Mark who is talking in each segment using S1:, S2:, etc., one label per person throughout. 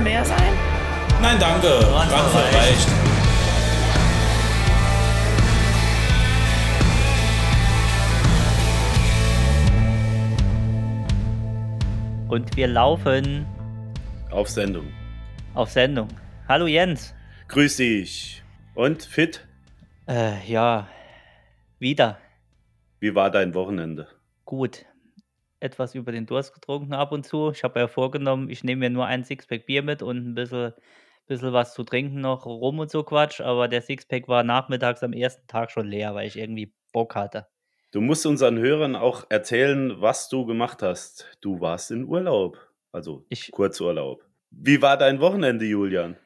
S1: bisschen mehr sein?
S2: Nein, danke. Brandvoll reicht.
S3: Und wir laufen
S4: Auf Sendung.
S3: auf Sendung. Hallo Jens.
S4: Grüß dich. Und fit?
S3: Äh, ja, wieder.
S4: Wie war dein Wochenende?
S3: Gut. Etwas über den Durst getrunken ab und zu. Ich habe ja vorgenommen, ich nehme mir nur ein Sixpack Bier mit und ein bisschen, bisschen was zu trinken noch, rum und so Quatsch. Aber der Sixpack war nachmittags am ersten Tag schon leer, weil ich irgendwie Bock hatte.
S4: Du musst unseren Hörern auch erzählen, was du gemacht hast. Du warst in Urlaub. Also
S3: Ich-
S4: Kurzurlaub. Wie war dein Wochenende, Julian?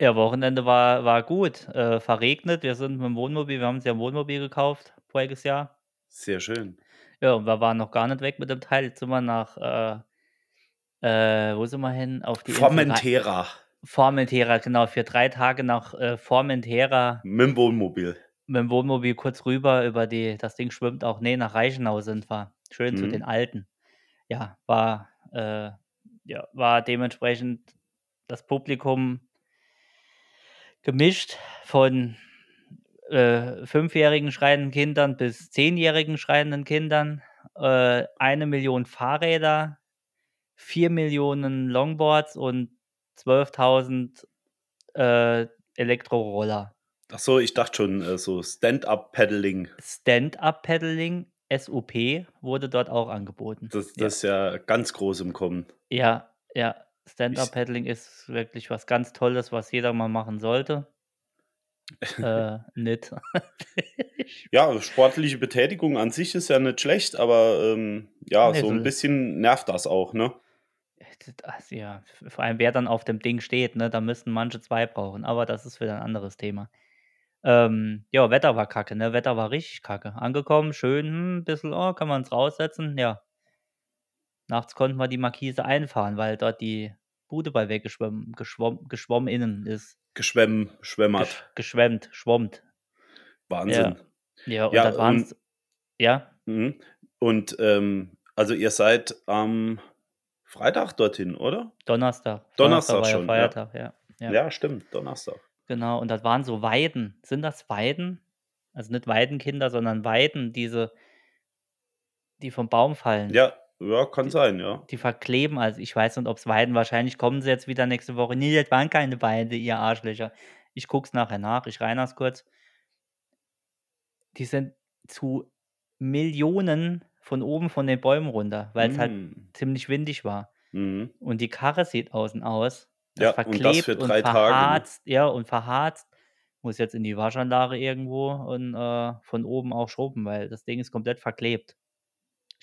S3: Ja, Wochenende war, war gut. Äh, verregnet. Wir sind mit dem Wohnmobil, wir haben uns ja ein Wohnmobil gekauft voriges Jahr.
S4: Sehr schön.
S3: Ja, und wir waren noch gar nicht weg mit dem Teil. Jetzt sind wir nach, äh, äh, wo sind wir hin? Auf die Insel
S4: Formentera.
S3: Formentera, genau, für drei Tage nach äh, Formentera
S4: Mit dem Wohnmobil.
S3: mit dem Wohnmobil kurz rüber über die, das Ding schwimmt auch, nee, nach Reichenau sind wir. Schön zu
S4: Mhm.
S3: den Alten. Ja, war, äh, ja, war dementsprechend das Publikum gemischt von äh, fünfjährigen schreienden Kindern bis zehnjährigen schreienden Kindern, äh, eine Million Fahrräder, vier Millionen Longboards und 12.000 äh, Elektroroller.
S4: Ach so, ich dachte schon, äh, so Stand-up-Paddling.
S3: Stand-up-Paddling, SUP, wurde dort auch angeboten.
S4: Das, das ist ja ganz groß im Kommen.
S3: Ja, ja, Stand-up-Paddling ist wirklich was ganz Tolles, was jeder mal machen sollte. Äh, nicht.
S4: Ja, sportliche Betätigung an sich ist ja nicht schlecht, aber ähm, ja,
S3: Nee,
S4: so
S3: so-
S4: ein bisschen nervt das auch, ne?
S3: Das, ja, vor allem wer dann auf dem Ding steht, ne, da müssten manche zwei brauchen, aber das ist wieder ein anderes Thema. Ähm, ja, Wetter war kacke, ne? Wetter war richtig kacke. Angekommen, schön, hm, ein bisschen, oh, kann man uns raussetzen? Ja. Nachts konnten wir die Markise einfahren, weil dort die Bude bei weggeschwommen, geschwommen, geschwommen innen ist.
S4: Geschwemm, schwemmert.
S3: Gesch, geschwemmt, schwommt.
S4: Wahnsinn.
S3: Ja, und
S4: Ja,
S3: das waren's. Ja,
S4: Mhm. Und ähm, also ihr seid am Freitag dorthin, oder?
S3: Donnerstag.
S4: Donnerstag
S3: war
S4: schon,
S3: ja
S4: ja.
S3: Feiertag, ja.
S4: Ja,
S3: ja.
S4: stimmt, Donnerstag.
S3: Genau, und das waren so Weiden. Sind das Weiden? Also nicht Weidenkinder, sondern Weiden, diese, die vom Baum fallen.
S4: Ja, ja, kann sein, ja.
S3: Die verkleben, also ich weiß nicht, ob es Weiden, wahrscheinlich kommen sie jetzt wieder nächste Woche. Nee, das waren keine Weide, ihr Arschlöcher. Ich guck's nachher nach, ich rein das kurz. Die sind zu Millionen von oben von den Bäumen runter, weil es halt
S4: Mm.
S3: ziemlich windig war.
S4: Mhm.
S3: Und die Karre sieht außen aus.
S4: Ja, und
S3: verklebt
S4: das für drei Tage, ne?
S3: verharzt, ja, und verharzt. Muss jetzt in die Waschanlage irgendwo und äh, von oben auch schrubben, weil das Ding ist komplett verklebt.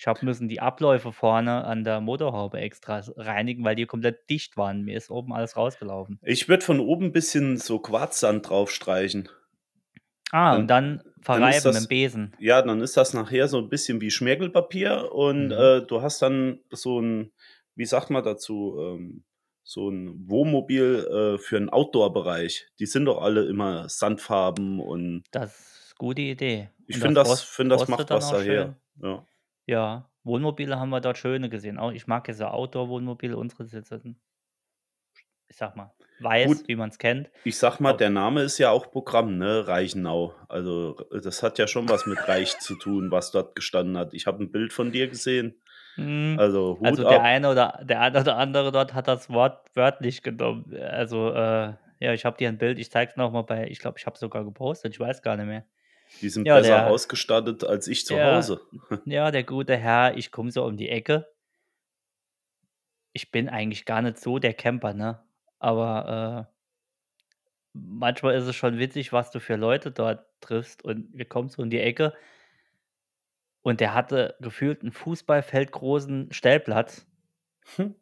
S3: Ich habe müssen die Abläufe vorne an der Motorhaube extra reinigen, weil die komplett dicht waren. Mir ist oben alles rausgelaufen.
S4: Ich würde von oben ein bisschen so Quarzsand draufstreichen.
S3: Ah,
S4: Dann-
S3: und dann
S4: dann
S3: verreiben mit
S4: das-
S3: dem Besen.
S4: Ja, dann ist das nachher so ein bisschen wie Schmirgelpapier und
S3: Mhm.
S4: äh, du hast dann so ein, wie sagt man dazu, ähm, so ein Wohnmobil äh, für einen Outdoor-Bereich. Die sind doch alle immer Sandfarben und
S3: Das ist eine gute Idee.
S4: ich finde das,
S3: rost-
S4: find das macht
S3: dann
S4: was daher. Ja.
S3: Ja, Wohnmobile haben wir dort schöne gesehen. Auch ich mag ja so Outdoor-Wohnmobile. Unsere sitzen, ich sag mal, weiß,
S4: Gut.
S3: wie man es kennt.
S4: Ich sag mal, der Name ist ja auch Programm, ne? Reichenau. Also das hat ja schon was mit Reich zu tun, was dort gestanden hat. Ich habe ein Bild von dir gesehen.
S3: Hm,
S4: Also Hut
S3: Also
S4: ab.
S3: der eine oder der eine oder andere dort hat das Wort wörtlich genommen. Also äh, ja, ich habe dir ein Bild. Ich zeig's noch mal bei. Ich glaube, ich habe sogar gepostet. Ich weiß gar nicht mehr.
S4: Die sind
S3: Ja,
S4: besser
S3: der-
S4: ausgestattet als ich zu
S3: Ja.
S4: Hause.
S3: Ja, der gute Herr. Ich komme so um die Ecke. Ich bin eigentlich gar nicht so der Camper, ne? Aber äh, manchmal ist es schon witzig, was du für Leute dort triffst. Und wir kommen so um die Ecke. Und der hatte gefühlt einen Fußballfeldgroßen Stellplatz.
S4: Hm.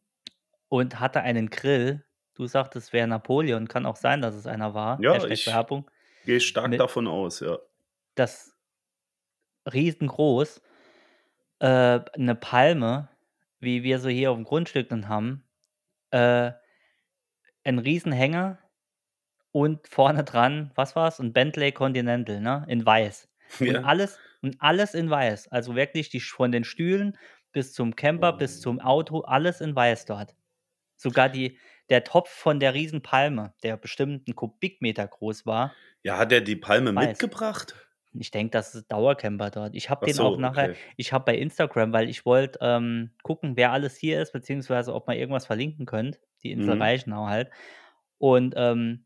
S3: und hatte einen Grill. Du sagtest, es wäre Napoleon. Kann auch sein, dass es einer war.
S4: Ja,
S3: Hashtag
S4: ich-
S3: Werbung.
S4: Gehe stark
S3: Mit-
S4: davon aus, ja.
S3: Das riesengroß. Äh, eine Palme, wie wir so hier auf dem Grundstück dann haben. Äh, ein Riesenhänger und vorne dran, was war's? Ein Bentley Continental, ne? In weiß. Und
S4: ja.
S3: alles und alles in weiß. Also wirklich die von den Stühlen bis zum Camper, bis zum Auto, alles in weiß dort. Sogar die der Topf von der Riesenpalme, der bestimmt 'n Kubikmeter groß war
S4: Ja, hat er die Palme
S3: weiß.
S4: mitgebracht?
S3: Ich denke, das ist Dauercamper dort. Ich habe den auch
S4: so,
S3: nachher
S4: okay.
S3: ich habe bei Instagram weil ich wollte, ähm, gucken, wer alles hier ist, beziehungsweise ob man irgendwas verlinken könnt. Die Insel
S4: Mhm.
S3: Reichenau halt. Und, ähm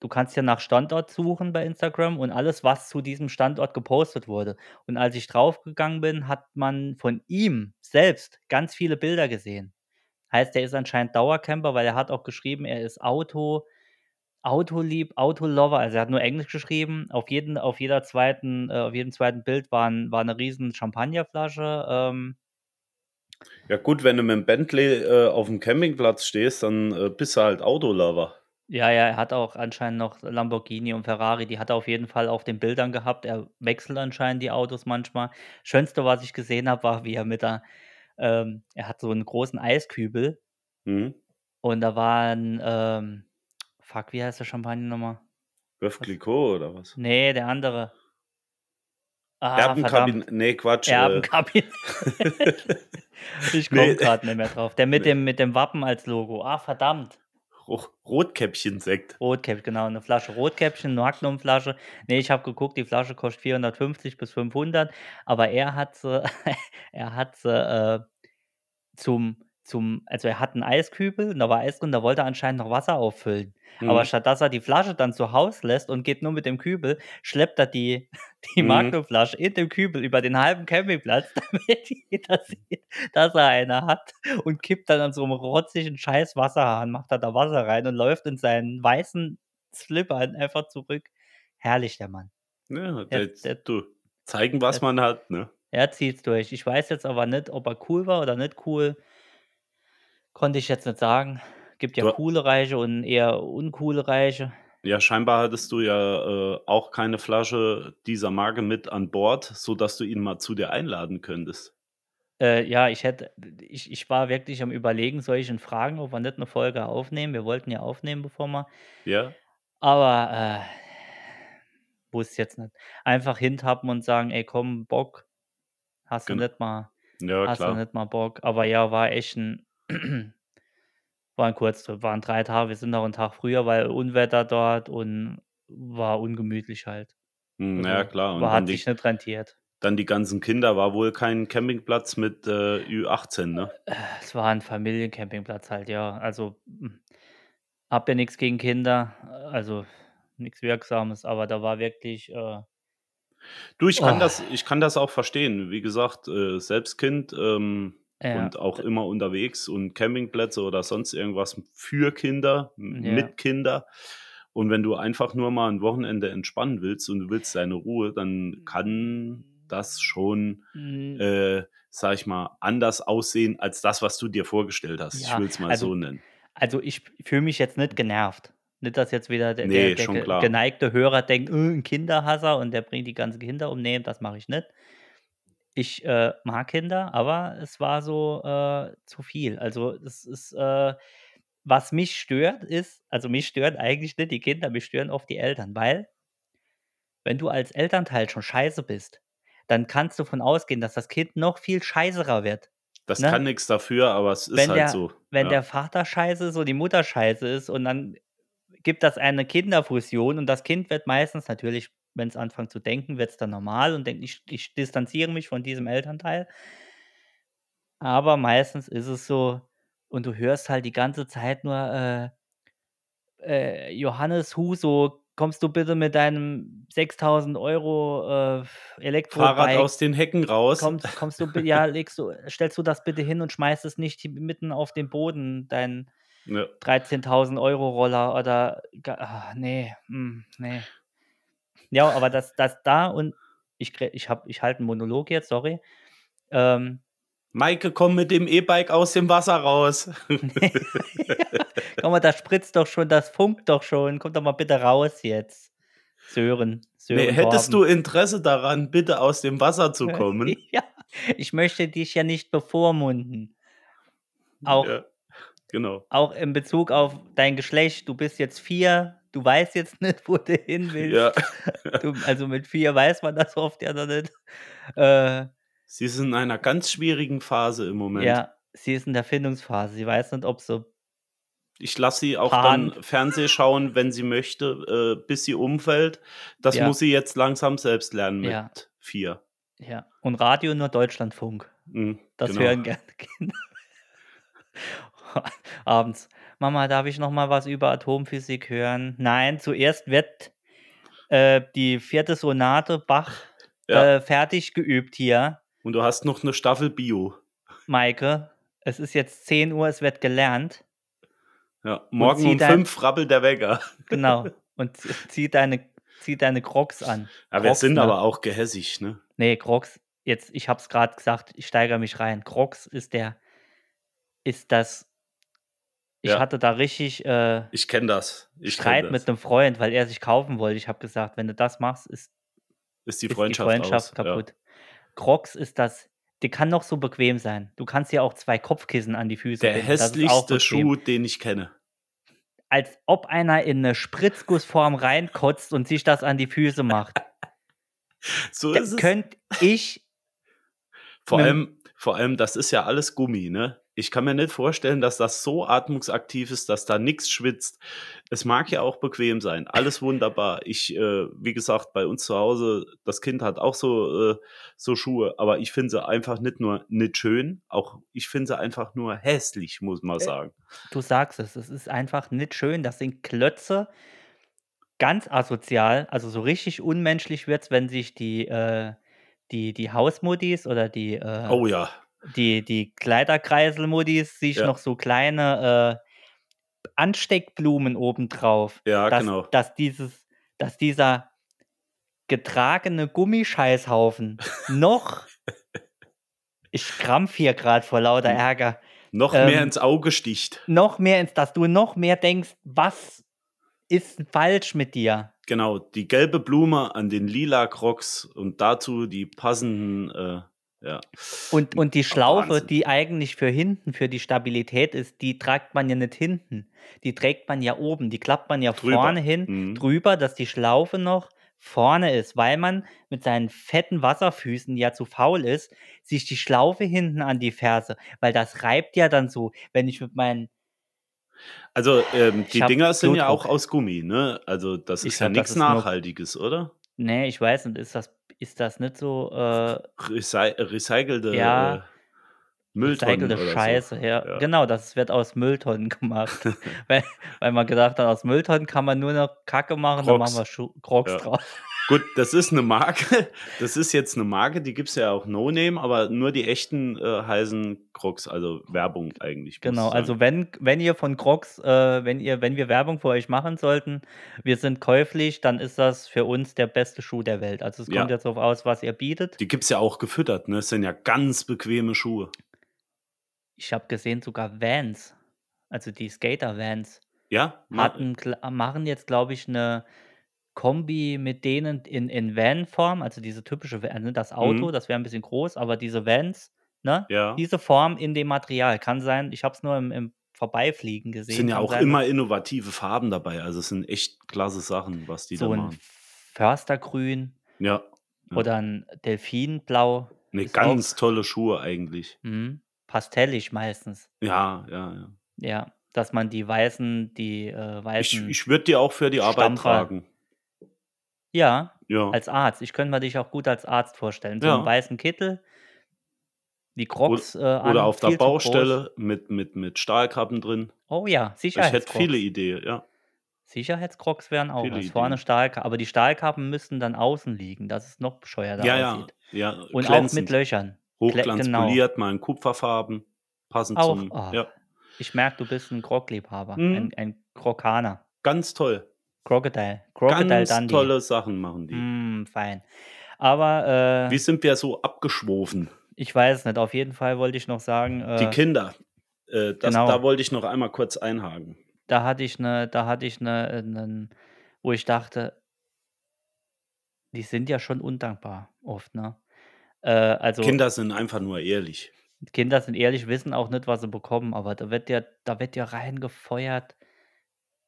S3: du kannst ja nach Standort suchen bei Instagram und alles, was zu diesem Standort gepostet wurde. Und als ich draufgegangen bin, hat man von ihm selbst ganz viele Bilder gesehen. Heißt, der ist anscheinend Dauercamper, weil er hat auch geschrieben, er ist Auto Autolieb Autolover, also er hat nur Englisch geschrieben. Auf jeden auf jeder zweiten äh, auf jedem zweiten Bild war 'n war 'ne riesen Champagnerflasche, ähm
S4: Ja gut, wenn du mit'm Bentley, äh, auf'm Campingplatz stehst, dann, äh, bist du halt Autolover.
S3: Ja, ja, er hat auch anscheinend noch Lamborghini und Ferrari, die hat er auf jeden Fall auf den Bildern gehabt. Er wechselt anscheinend die Autos manchmal. Schönste, was ich gesehen habe, war, wie er mit der ähm, er hat so 'n großen Eiskübel
S4: Mhm.
S3: und da waren, ähm fuck, wie heißt der Champagner noch mal?
S4: Veuve? Clicquot oder was?
S3: Ne, der andere. Ah,
S4: Erbenkabin
S3: verdammt.
S4: ne, Quatsch, äh
S3: Erbenkabinett. Ich komme
S4: Ne.
S3: grad nicht mehr drauf. Der mit
S4: Ne.
S3: dem mit dem Wappen als Logo. Ah, verdammt.
S4: Ro Rotkäppchen-Sekt.
S3: Rotkäpp genau, 'ne Flasche Rotkäppchen, Magnumflasche. Ne, ich habe geguckt, die Flasche kostet 450 bis 500, aber er hat sie er hat sie, äh, zum zum also er hat 'n Eiskübel und da war Eis drin, da wollte er anscheinend noch Wasser auffüllen. Aber
S4: Mhm.
S3: statt dass er die Flasche dann zu Haus lässt und geht nur mit dem Kübel, schleppt er die die
S4: Mhm.
S3: Magnumflasche in dem Kübel über den halben Campingplatz, damit jeder sieht, dass er eine hat und kippt dann an so 'nem rotzigen scheiß Wasserhahn macht er da Wasser rein und läuft in seinen weißen Slippern einfach zurück. Herrlich, der Mann.
S4: Ja,
S3: Der
S4: der
S3: der
S4: du, zeigen, was
S3: der
S4: man hat, ne?
S3: er zieht's durch. Ich weiß jetzt aber nicht, ob er cool war oder nicht cool. Konnte ich jetzt nicht sagen. Gibt ja
S4: Du
S3: coole Reiche und eher uncoole Reiche.
S4: Ja, scheinbar hattest du ja, äh, auch keine Flasche dieser Marke mit an Bord, sodass du ihn mal zu dir einladen könntest.
S3: Äh, ja, ich hätte ich ich war wirklich am Überlegen, soll ich ihn fragen, ob wir nicht 'ne Folge aufnehmen? Wir wollten ja aufnehmen, bevor wir
S4: Ja.
S3: aber, äh, wusste jetzt nicht. Einfach hintappen und sagen: „Ey, komm, Bock? Hast du
S4: Gen
S3: nicht mal
S4: Ja,
S3: hast du
S4: klar.
S3: nicht mal Bock?“ Aber ja, war echt 'n war 'n Kurztrip, waren 3 Tage. Wir sind noch 'n Tag früher, weil Unwetter dort und war ungemütlich halt.
S4: Hm, na ja,
S3: Also,
S4: klar. Und
S3: war
S4: dann
S3: hat
S4: die
S3: sich nicht rentiert.
S4: dann die ganzen Kinder. War wohl kein Campingplatz mit, äh, Ü18, ne?
S3: Es war 'n Familiencampingplatz halt, ja. Also, hm, habe ja nix gegen Kinder, also nix Wirksames, aber da war wirklich, äh
S4: Du, ich kann
S3: Oh.
S4: das ich kann das auch verstehen. Wie gesagt, äh, selbst Kind, ähm,
S3: Ja,
S4: und auch
S3: d
S4: immer unterwegs und Campingplätze oder sonst irgendwas für Kinder,
S3: Ja.
S4: mit Kinder. Und wenn du einfach nur mal 'n Wochenende entspannen willst und du willst deine Ruhe, dann kann das schon,
S3: Hm.
S4: äh, sage ich mal, anders aussehen als das, was du dir vorgestellt hast. Ich
S3: Ja,
S4: will's mal
S3: also
S4: so nennen.
S3: also ich fühle mich jetzt nicht genervt. Nicht, dass jetzt wieder der der
S4: Ne,
S3: der
S4: klar.
S3: geneigte Hörer denkt: „Äh, 'n Kinderhasser und der bringt die ganzen Kinder um.“ Ne, das mache ich nicht. Ich, äh, mag Kinder, aber es war so, äh, zu viel. Also, es ist, äh was mich stört, ist also mich stören eigentlich nicht die Kinder, mich stören oft die Eltern, weil wenn du als Elternteil schon scheiße bist, dann kannst du von ausgehen, dass das Kind noch viel scheißerer wird,
S4: Das
S3: ne?
S4: kann nix dafür, aber es ist
S3: Wenn
S4: halt
S3: der
S4: so,
S3: wenn
S4: ja.
S3: der Vater scheiße ist und die Mutter scheiße ist und dann gibt das eine Kinderfusion und das Kind wird meistens natürlich, wenn's anfängt zu denken, wird's dann normal und denkt: „Ich ich distanziere mich von diesem Elternteil.“ Aber meistens ist es so und du hörst halt die ganze Zeit nur, äh äh: „Johannes Huso, kommst du bitte mit deinem 6.000 €, äh,
S4: Fahrrad
S3: Elektrobike
S4: aus den Hecken raus.
S3: kommst kommst du ja, legst du stellst du das bitte hin und schmeißt es nicht mitten auf den Boden, dein
S4: Ja.
S3: 13.000 € Roller oder ga ah, ne, hm, ne. Ja, aber das das da und ich ich habe ich halte 'n Monolog jetzt, sorry. Ähm
S4: Maike, komm mit dem E-Bike aus dem Wasser raus.
S3: Komm mal, das spritzt doch schon, das funkt doch schon. Komm doch mal bitte raus jetzt. Sören, Sören
S4: hättest
S3: Torben.
S4: du Interesse daran, bitte aus dem Wasser zu kommen?
S3: Ja, ich möchte dich ja nicht bevormunden. Auch
S4: Ja, genau.
S3: auch in Bezug auf dein Geschlecht. Du bist jetzt 4, du weißt jetzt nicht, wo du hin
S4: Ja.
S3: willst. Du also mit 4 weiß man das oft ja noch nicht. Äh
S4: Sie ist in einer ganz schwierigen Phase im Moment.
S3: Ja, sie ist in der Findungsphase. Sie weiß nicht, ob sie
S4: Ich lasse sie auch
S3: Pan.
S4: dann Fernseh schauen, wenn sie möchte, äh, bis sie umfällt. Das
S3: Ja.
S4: muss sie jetzt langsam selbst lernen mit
S3: Ja.
S4: 4.
S3: Ja. Und Radio nur Deutschlandfunk.
S4: Mhm,
S3: Das
S4: genau.
S3: hören gerne Kinder. Abends: „Mama, darf ich noch mal was über Atomphysik hören?“ Nein, zuerst wird, äh, die 4. Sonate Bach,
S4: Ja.
S3: äh, fertig geübt hier.
S4: Und du hast noch 'ne Staffel Bio.
S3: Maike, es ist jetzt 10 Uhr, es wird gelernt.
S4: Ja, morgen um
S3: dein
S4: 5 rabbelt der Wecker.
S3: Genau. Und zieh deine zieh deine Crocs an.
S4: Ja, wir
S3: Crocs,
S4: sind
S3: ne?
S4: aber auch gehässig, ne?
S3: Ne, Crocs jetzt ich habe es grad gesagt, ich steigere mich rein. Crocs ist der ist das ich
S4: Ja.
S3: hatte da richtig, äh,
S4: Ich kenne das. Ich
S3: Streit
S4: kenne
S3: mit
S4: das.
S3: 'nem Freund, weil er sich kaufen wollte. Ich habe gesagt: „Wenn du das machst, ist
S4: Ist die
S3: ist die
S4: Freundschaft
S3: Freundschaft
S4: aus, ja.
S3: kaputt.“ Crocs ist das die kann noch so bequem sein. Du kannst dir auch 2 Kopfkissen an die Füße
S4: Der
S3: auch
S4: hässlichste. Schuh, den ich kenne.
S3: Als ob einer in 'ne Spritzgussform reinkotzt und sich das an die Füße macht.
S4: So
S3: Da
S4: ist es.
S3: könnte ich
S4: Vor allem vor allem, das ist ja alles Gummi, ne? Ich kann mir nicht vorstellen, dass das so atmungsaktiv ist, dass da nix schwitzt. Es mag ja auch bequem sein. Alles wunderbar. Ich, äh wie gesagt, bei uns zu Hause, das Kind hat auch so, äh so Schuhe, aber ich finde sie einfach nicht nur nicht schön, auch ich finde sie einfach nur hässlich, muss man
S3: Äh,
S4: sagen.
S3: du sagst es, es ist einfach nicht schön. Das sind Klötze. Ganz asozial. Also, so richtig unmenschlich wird's, wenn sich die, äh die die Hausmuttis oder die, äh
S4: Oh ja.
S3: Die die Kleiderkreisel-Muttis sich
S4: Ja.
S3: noch so kleine, äh, Ansteckblumen obendrauf
S4: Ja,
S3: dass
S4: genau.
S3: dass dieses dass dieser getragene Gummischeißhaufen noch ich krampfe hier grad vor lauter
S4: Hm.
S3: Ärger.
S4: Noch mehr
S3: Ähm,
S4: ins Auge sticht.
S3: noch mehr ins dass du noch mehr denkst: „Was ist falsch mit dir?“
S4: Genau, die gelbe Blume an den lila Crocs und dazu die passenden, äh ja.
S3: Und und die Schlaufe,
S4: Wahnsinn.
S3: die eigentlich für hinten für die Stabilität ist, die tragt man ja nicht hinten. Die trägt man ja oben. Die klappt man ja
S4: Drüber.
S3: vorne hin
S4: Mhm.
S3: drüber, dass die Schlaufe noch vorne ist, weil man mit seinen fetten Wasserfüßen ja zu faul ist, sich die Schlaufe hinten an die Ferse weil das reibt ja dann so, wenn ich mit meinen
S4: Also, ähm,
S3: Ich
S4: die Dinger sind ja auch
S3: Blutdruck.
S4: aus Gummi, ne? Also, das
S3: Ich
S4: ist ja
S3: glaube, das
S4: nix
S3: ist nur
S4: Nachhaltiges, oder?
S3: Ne, ich weiß nicht, ist das ist das nicht so, äh
S4: Recy recycelte,
S3: Ja.
S4: äh, Mülltonnen
S3: recycelte
S4: oder so.
S3: Scheiße, ja.
S4: Ja.
S3: Genau, das wird aus Mülltonnen gemacht. Weil weil man gedacht hat, aus Mülltonnen kann man nur noch Kacke machen, dann machen
S4: Crocs.
S3: wir Schu Crocs
S4: Ja.
S3: draus.
S4: Gut, das ist 'ne Marke. Das ist jetzt 'ne Marke, die gibt's ja auch No Name, aber nur die echten, äh, heißen Crocs, also Werbung eigentlich,
S3: Genau, also wenn wenn ihr von Crocs äh, wenn ihr wenn wir Werbung für euch machen sollten, wir sind käuflich, dann ist das für uns der beste Schuh der Welt. Also, es kommt
S4: Ja.
S3: jetzt drauf aus, was ihr bietet.
S4: Die gibt's ja auch gefüttert, ne? Es sind ja ganz bequeme Schuhe.
S3: Ich habe gesehen, sogar Vans, also die Skater-Vans
S4: Ja,
S3: hatten machen jetzt, glaube ich, 'ne Kombi mit denen in in Van-Form, also diese typische Va ne, das Auto,
S4: Mhm.
S3: das wäre 'n bisschen groß, aber diese Vans, ne,
S4: Ja.
S3: diese Form in dem Material. Kann sein, ich habe es nur im im Vorbeifliegen
S4: Es
S3: gesehen.
S4: sind ja
S3: Kann
S4: auch
S3: sein,
S4: immer innovative Farben dabei. Also, es sind echt klasse Sachen, was die da
S3: so 'n
S4: machen.
S3: Förstergrün
S4: Ja, ja.
S3: oder 'n Delfinblau
S4: Ne,
S3: ist auch
S4: ganz tolle Schuhe eigentlich.
S3: Mhm. Pastellig meistens.
S4: Ja, ja, ja.
S3: Ja, dass man die weißen die, äh,
S4: Ich
S3: weißen
S4: ich würde die auch für die Arbeit
S3: Stampfer
S4: tragen.
S3: Ja,
S4: Ja.
S3: als Arzt. Ich könnte mir dich auch gut als Arzt vorstellen. So 'n
S4: Ja.
S3: weißen Kittel die Crocs, äh,
S4: oder
S3: an,
S4: auf der
S3: viel zu groß.
S4: Baustelle mit mit mit Stahlkappen drin.
S3: Oh ja,
S4: Ich hätte viele. Ideen, ja.
S3: Sicherheitscrocs wären auch
S4: Viele
S3: was. Vorne
S4: Ideen.
S3: Stahlka aber die Stahlkappen müssten dann außen liegen, dass es noch bescheuerter
S4: Ja, ja,
S3: aussieht.
S4: ja,
S3: Und auch mit. Löchern. Glä genau.
S4: Hochglanzpoliert, mal in Kupferfarben, passend
S3: Auch
S4: zum
S3: oh,
S4: ja.
S3: ich merke, du bist 'n Croc-Liebhaber,
S4: Mhm.
S3: ein ein Crocaner.
S4: Ganz toll.
S3: Crocodile. Crocodile
S4: Ganz
S3: Dundee.
S4: tolle Sachen machen die.
S3: Hm, fein. Aber,
S4: Wie
S3: äh
S4: sind wir so abgeschwofen?
S3: ich weiß nicht. Auf jeden Fall wollte ich noch sagen,
S4: Die
S3: äh
S4: Kinder, äh, das
S3: Genau.
S4: da wollte ich noch einmal kurz einhaken.
S3: Da hatte ich 'ne da hatte ich 'ne äh, 'nen wo ich dachte die sind ja schon undankbar oft, ne? Äh, also
S4: Kinder sind einfach nur ehrlich.
S3: Kinder sind ehrlich, wissen auch nicht, was sie bekommen, aber da wird ja da wird ja reingefeuert,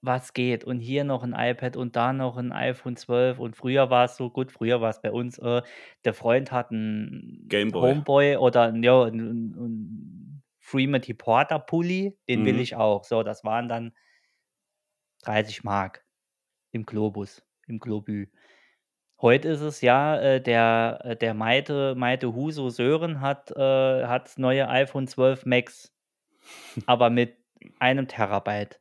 S3: was geht. Und hier noch 'n iPad und da noch 'n iPhone 12 und früher war's so gut, früher war's bei uns, äh, der Freund hat 'n
S4: Gameboy.
S3: Homeboy oder 'n ja, 'n 'n 'n Porter Pulli, den will
S4: Mhm.
S3: ich auch. So, das waren dann 30 Mark im Globus im Globü. Heute ist es ja, äh, der äh, der Maite Maite Huso Sören hat äh, hat das neue iPhone 12 Max, aber mit 1 Terabyte.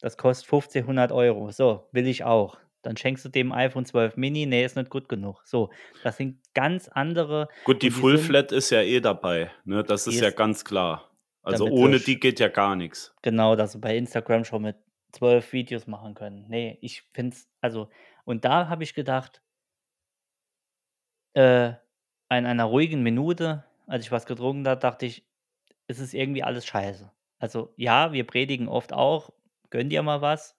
S3: Das kostet 1.500 €. So, will ich auch. Dann schenkst du dem iPhone 12 Mini, ne, ist nicht gut genug. So, das sind ganz andere
S4: Gut, die
S3: die
S4: Full Flat ist ja eh dabei, ne? Das
S3: Die
S4: ist ja
S3: ist
S4: ganz klar. Also, ohne die geht ja gar nix.
S3: Genau, dass sie bei Instagram schon mit 12 Videos machen können. Ne, ich finde es also und da habe ich gedacht äh, in einer ruhigen Minute, als ich was getrunken habe, dachte ich: „Es ist irgendwie alles scheiße.“ Also, ja, wir predigen oft auch: „Gönn dir mal was“,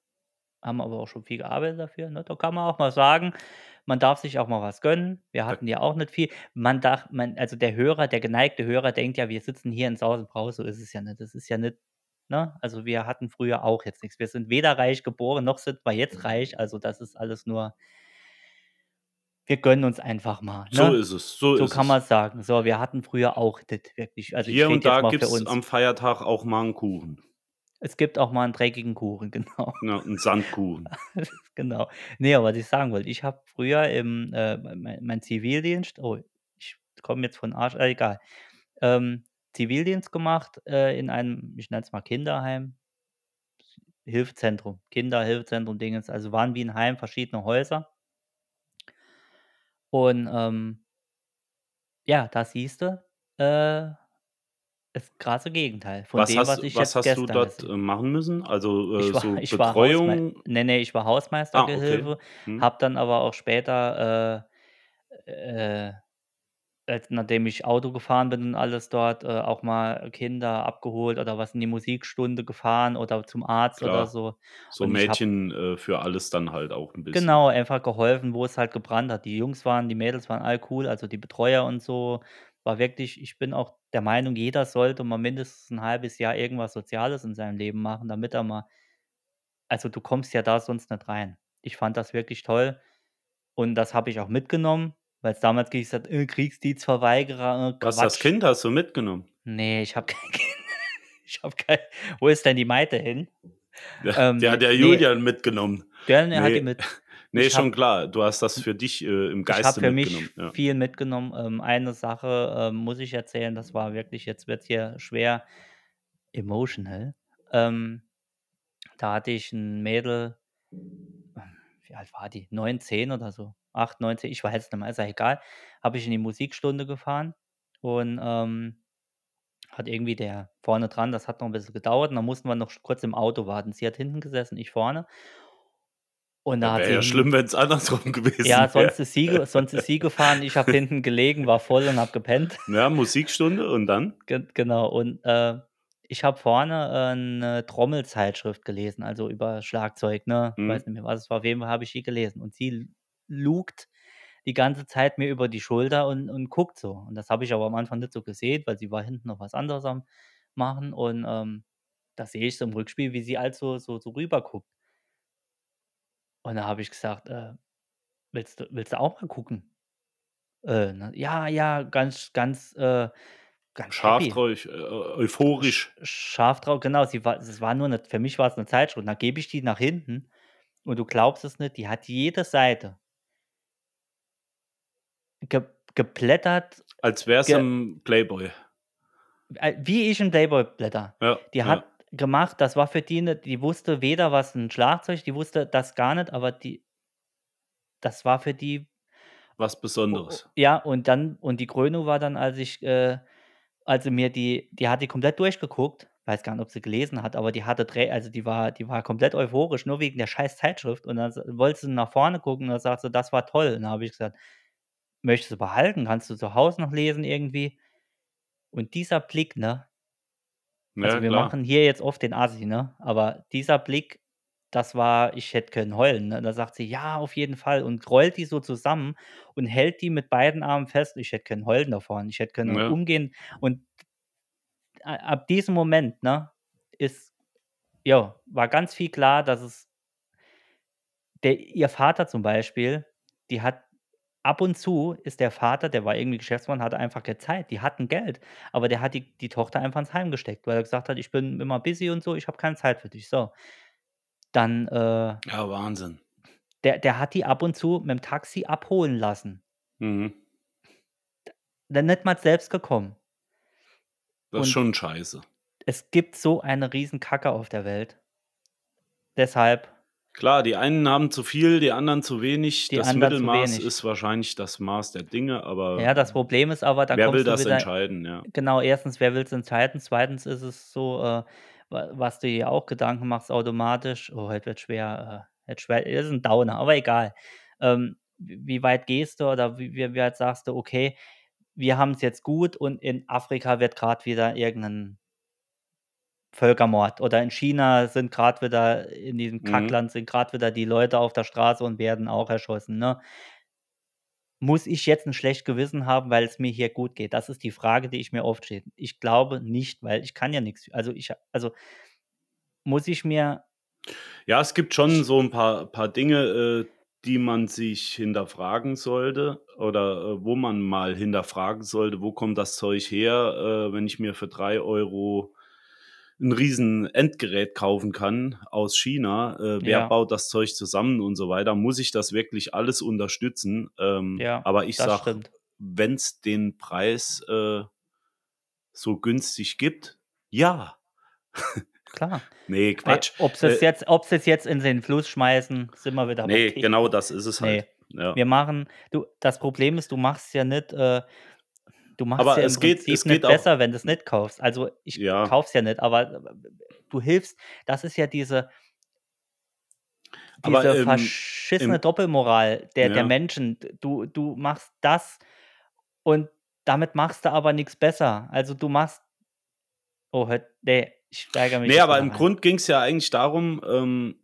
S3: haben aber auch schon viel gearbeitet dafür, ne? Da kann man auch mal sagen, man darf sich auch mal was gönnen. Wir hatten ja auch nicht viel. Man dach man also, der Hörer der geneigte Hörer denkt ja, wir sitzen hier in Saus und Braus, so ist es ja nicht. Das ist ja nicht ne? Also, wir hatten früher auch jetzt nix. Wir sind weder reich geboren, noch sind wir jetzt reich. Also, das ist alles nur wir gönnen uns einfach mal,
S4: So
S3: ne?
S4: ist es, so
S3: So
S4: ist
S3: kann
S4: es.
S3: man's sagen. So, wir hatten früher auch nicht wirklich also,
S4: Hier und da gibt's
S3: uns.
S4: am Feiertag auch mal 'n Kuchen.
S3: Es gibt auch mal 'n dreckigen Kuchen, genau.
S4: Ja, 'n Sandkuchen.
S3: Genau. Ne, aber was ich sagen wollte, ich habe früher im, äh, mei mein Zivildienst oh, ich komme jetzt von Arsch äh, egal. Ähm, Zivildienst gemacht, äh, in einem, ich nenne es mal Kinderheim. Hilfszentrum, Kinderhilfezentrum Dingens, also, waren wie 'n Heim, verschiedene Häuser. Und, ähm ja, da siehst du, äh, das krasse Gegenteil von
S4: Was
S3: dem,
S4: hast
S3: was ich
S4: was
S3: jetzt
S4: hast du dort,
S3: gesehen
S4: äh, machen müssen? Also, äh,
S3: Ich war
S4: so
S3: ich war Hausmei
S4: Betreuung?
S3: ne, ne, ich war
S4: Ah, okay.
S3: Hausmeistergehilfe,
S4: Mhm.
S3: habe dann aber auch später, äh, äh, als nachdem ich Auto gefahren bin und alles dort, äh, auch mal Kinder abgeholt oder was in die Musikstunde gefahren oder zum Arzt oder
S4: Klar.
S3: so.
S4: So
S3: Und
S4: Mädchen, äh, für alles dann halt auch 'n bisschen.
S3: Genau, einfach geholfen, wo es halt gebrannt hat. Die Jungs waren die Mädels waren alle cool, also, die Betreuer und so. War wirklich ich bin auch der Meinung, jeder sollte mal mindestens 'n 1/2 Jahr irgendwas Soziales in seinem Leben machen, damit er mal also, du kommst ja da sonst nicht rein. Ich fand das wirklich toll und das habe ich auch mitgenommen, weil's damals hieß das: „Äh, Kriegsdienstverweigerer, äh,
S4: Was, das
S3: Quatsch.“
S4: Kind hast du mitgenommen?
S3: Ne, ich habe kein Kind. Ich habe kein wo ist denn die Maite hin?
S4: Ja,
S3: Ähm,
S4: die hat der
S3: ne.
S4: Julian mitgenommen.
S3: Der, ne, hat die mit.
S4: Ne,
S3: Ich
S4: schon
S3: habe
S4: klar. Du hast das für dich, äh, im
S3: ich habe
S4: Geiste
S3: für mich
S4: mitgenommen, ja.
S3: viel mitgenommen. Ähm, eine Sache, ähm, muss ich erzählen, das war wirklich jetzt wird's hier schwer emotional. Ähm, da hatte ich 'n Mädel wie alt war die? 9, 10 oder so. 8, 9, 10, ich weiß nicht mehr, ist ja egal. Habe ich in die Musikstunde gefahren und, ähm, hat irgendwie der vorne dran das hat noch 'n bisschen gedauert und dann mussten wir noch kurz im Auto warten. Sie hat hinten gesessen, ich vorne. Und da
S4: Ja, wäre ja schlimm, wenn's andersrum
S3: Ja,
S4: gewesen wäre.
S3: sonst ist sie sonst ist sie gefahren. Ich habe hinten gelegen, war voll und habe gepennt.
S4: Ja, Musikstunde und dann?
S3: Ge genau und, äh, ich habe vorne, äh, 'ne Trommelzeitschrift gelesen, also, über Schlagzeug, ne?
S4: Mhm.
S3: Weiß nicht mehr, was es war. Auf jeden Fall habe ich die gelesen und sie lugt die ganze Zeit mir über die Schulter und und guckt so. Und das habe ich aber am Anfang nicht so gesehen, weil sie war hinten noch was anderes am Machen und, ähm, da sehe ich so im Rückspiegel, wie sie halt so so so rüber guckt. Und da habe ich gesagt: „Äh, willst du willst du auch mal gucken?“ Äh, ne, ja, ja, ganz ganz, äh ganz
S4: Scharf drauf, äh,
S3: Sch
S4: euphorisch.
S3: scharf drauf, genau. Sie war es war nur 'ne für mich war's 'ne Zeitschrift. Dann gebe ich die nach hinten und du glaubst es nicht, die hat jede Seite ge geblättert,
S4: Als wär's
S3: ge
S4: im Playboy.
S3: Wie ich im Playboy blättere.
S4: Ja,
S3: Die
S4: ja.
S3: Gemacht das war für die 'ne die wusste weder was 'n Schlagzeug die wusste das gar nicht, aber die das war für die
S4: Was Besonderes.
S3: ja, und dann und die Krönung war dann, als ich, äh als sie mir die die hat die komplett durchgeguckt. Weiß gar nicht, ob sie gelesen hat, aber die hatte Trä also, die war die war komplett euphorisch, nur wegen der scheiß Zeitschrift. Und dann wollte sie nach vorne gucken und dann sagt sie: „Das war toll.“ Und dann habe ich gesagt: „Möchtest du behalten? Kannst du zu Hause noch lesen irgendwie?“ Und dieser Blick, ne?
S4: Ja,
S3: Also, wir
S4: klar.
S3: machen hier jetzt oft den Assi, ne? Aber dieser Blick, das war ich hätte können heulen, ne? Da sagt sie: „Ja, auf jeden Fall.“ Und rollt die so zusammen und hält die mit beiden Armen fest. Ich hätte können heulen davor. Ich hätte können
S4: Ja.
S3: umgehen und ab diesem Moment, ne, ist ja, war ganz viel klar, dass es der ihr Vater zum Beispiel, die hat ab und zu ist der Vater, der war irgendwie Geschäftsmann, hatte einfach keine Zeit. Die hatten Geld, aber der hat die die Tochter einfach ins Heim gesteckt, weil er gesagt hat: „Ich bin immer busy und so, ich habe keine Zeit für dich.“ So. Dann, äh
S4: Ja, Wahnsinn.
S3: der der hat die ab und zu mit'm Taxi abholen lassen.
S4: Mhm.
S3: Dann nicht mal selbst gekommen.
S4: Das ist
S3: Und
S4: schon scheiße.
S3: es gibt so eine Riesenkacke auf der Welt. Deshalb
S4: Klar, die einen haben zu viel, die anderen zu wenig.
S3: Die
S4: Das Mittelmaß
S3: wenig.
S4: ist wahrscheinlich das Maß der Dinge, aber
S3: Ja, das Problem ist aber, da
S4: wer will das
S3: wieder
S4: entscheiden, ja.
S3: genau, erstens, wer will's entscheiden? Zweitens ist es so, äh, wa was du dir auch Gedanken machst automatisch oh, heute wird schwer, äh wird schwer ist 'n Downer, aber egal. Ähm, wie weit gehst du oder wie wie weit sagst du: „Okay, wir haben's jetzt gut und in Afrika wird grad wieder irgend 'nen Völkermord oder in China sind grad wieder in diesem
S4: Mhm.
S3: Kackland sind grad wieder die Leute auf der Straße und werden auch erschossen“, ne? Muss ich jetzt 'n schlecht Gewissen haben, weil's mir hier gut geht? Das ist die Frage, die ich mir oft stelle. Ich glaube nicht, weil ich kann ja nix also, ich also muss ich mir
S4: Ja, es gibt schon so 'n paar paar Dinge, äh, die man sich hinterfragen sollte oder, äh, wo man mal hinterfragen sollte: „Wo kommt das Zeug her, äh, wenn ich mir für 3 € 'n riesen Endgerät kaufen kann aus China? Äh, wer
S3: Ja.
S4: baut das Zeug zusammen?“ und so weiter. Muss ich das wirklich alles unterstützen? Ähm,
S3: Ja,
S4: aber ich sage,
S3: stimmt.
S4: wenn's den Preis, äh so günstig gibt, ja.
S3: Klar.
S4: Ne,
S3: Ey,
S4: Quatsch.
S3: ob sie's
S4: Äh
S3: jetzt jetzt in den Fluss schmeißen, sind wir wieder
S4: Ne,
S3: Thema.
S4: genau das ist es
S3: Ne,
S4: halt, ja.
S3: wir machen du, das Problem ist, du machst's ja nicht, äh du machst's
S4: Aber
S3: ja im
S4: es geht
S3: Prinzip
S4: es
S3: nicht
S4: geht auch
S3: besser, wenn du's nicht kaufst. Also, ich
S4: Ja.
S3: kauf's ja nicht, aber du hilfst das ist ja diese
S4: Aber,
S3: diese
S4: ähm,
S3: verschissene
S4: im
S3: Doppelmoral der der
S4: Ja.
S3: Menschen. D du du machst das und damit machst du aber nix besser. Also, du machst oh, heut ne, ich steigere mich
S4: Ne,
S3: jetzt
S4: aber im
S3: rein.
S4: Grund ging's ja eigentlich darum ähm,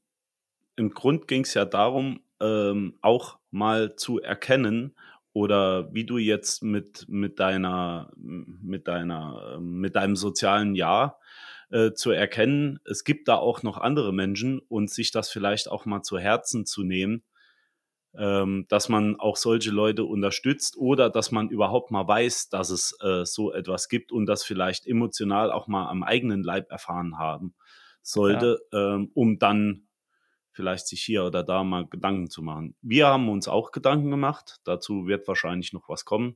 S4: im Grund ging's ja darum, ähm, auch mal zu erkennen oder wie du jetzt mit mit deiner mit deiner ähm, mit deinem sozialen Ja, äh, zu erkennen, es gibt da auch noch andere Menschen und sich das vielleicht auch mal zu Herzen zu nehmen, ähm, dass man auch solche Leute unterstützt oder dass man überhaupt mal weiß, dass es, äh, so etwas gibt und das vielleicht emotional auch mal am eigenen Leib erfahren haben
S3: Ja.
S4: sollte, ähm, um dann vielleicht sich hier oder da mal Gedanken zu machen. Wir haben uns auch Gedanken gemacht. Dazu wird wahrscheinlich noch was kommen.